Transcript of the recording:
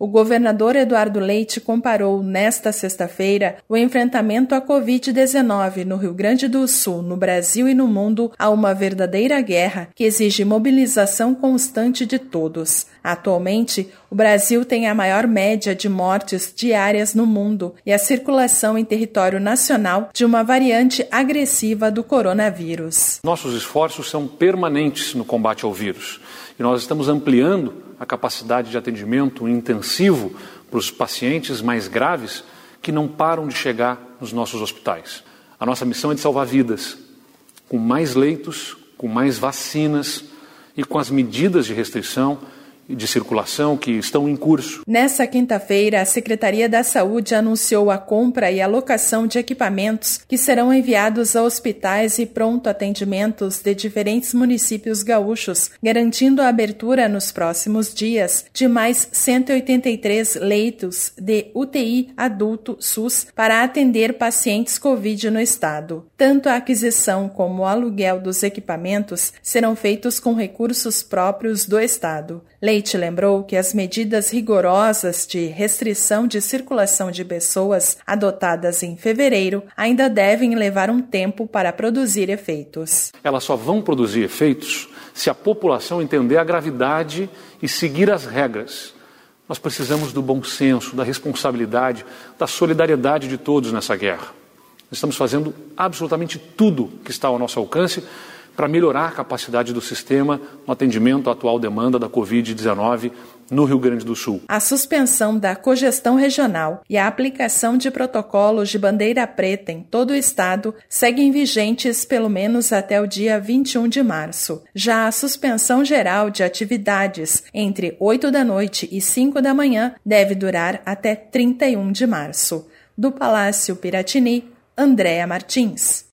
O governador Eduardo Leite comparou nesta sexta-feira o enfrentamento à Covid-19 no Rio Grande do Sul, no Brasil e no mundo a uma verdadeira guerra que exige mobilização constante de todos. Atualmente, o Brasil tem a maior média de mortes diárias no mundo e a circulação em território nacional de uma variante agressiva do coronavírus. Nossos esforços são permanentes no combate ao vírus e nós estamos ampliando a capacidade de atendimento intensivo para os pacientes mais graves que não param de chegar nos nossos hospitais. A nossa missão é de salvar vidas, com mais leitos, com mais vacinas e com as medidas de restrição de circulação que estão em curso. Nessa quinta-feira, a Secretaria da Saúde anunciou a compra e alocação de equipamentos que serão enviados a hospitais e pronto atendimentos de diferentes municípios gaúchos, garantindo a abertura nos próximos dias de mais 183 leitos de UTI adulto SUS para atender pacientes Covid no estado. Tanto a aquisição como o aluguel dos equipamentos serão feitos com recursos próprios do estado. Leite lembrou que as medidas rigorosas de restrição de circulação de pessoas adotadas em fevereiro ainda devem levar um tempo para produzir efeitos. Elas só vão produzir efeitos se a população entender a gravidade e seguir as regras. Nós precisamos do bom senso, da responsabilidade, da solidariedade de todos nessa guerra. Estamos fazendo absolutamente tudo que está ao nosso alcance para melhorar a capacidade do sistema no atendimento à atual demanda da Covid-19 no Rio Grande do Sul. A suspensão da cogestão regional e a aplicação de protocolos de bandeira preta em todo o estado seguem vigentes pelo menos até o dia 21 de março. Já a suspensão geral de atividades entre 8 da noite e 5 da manhã deve durar até 31 de março. Do Palácio Piratini, Andréa Martins.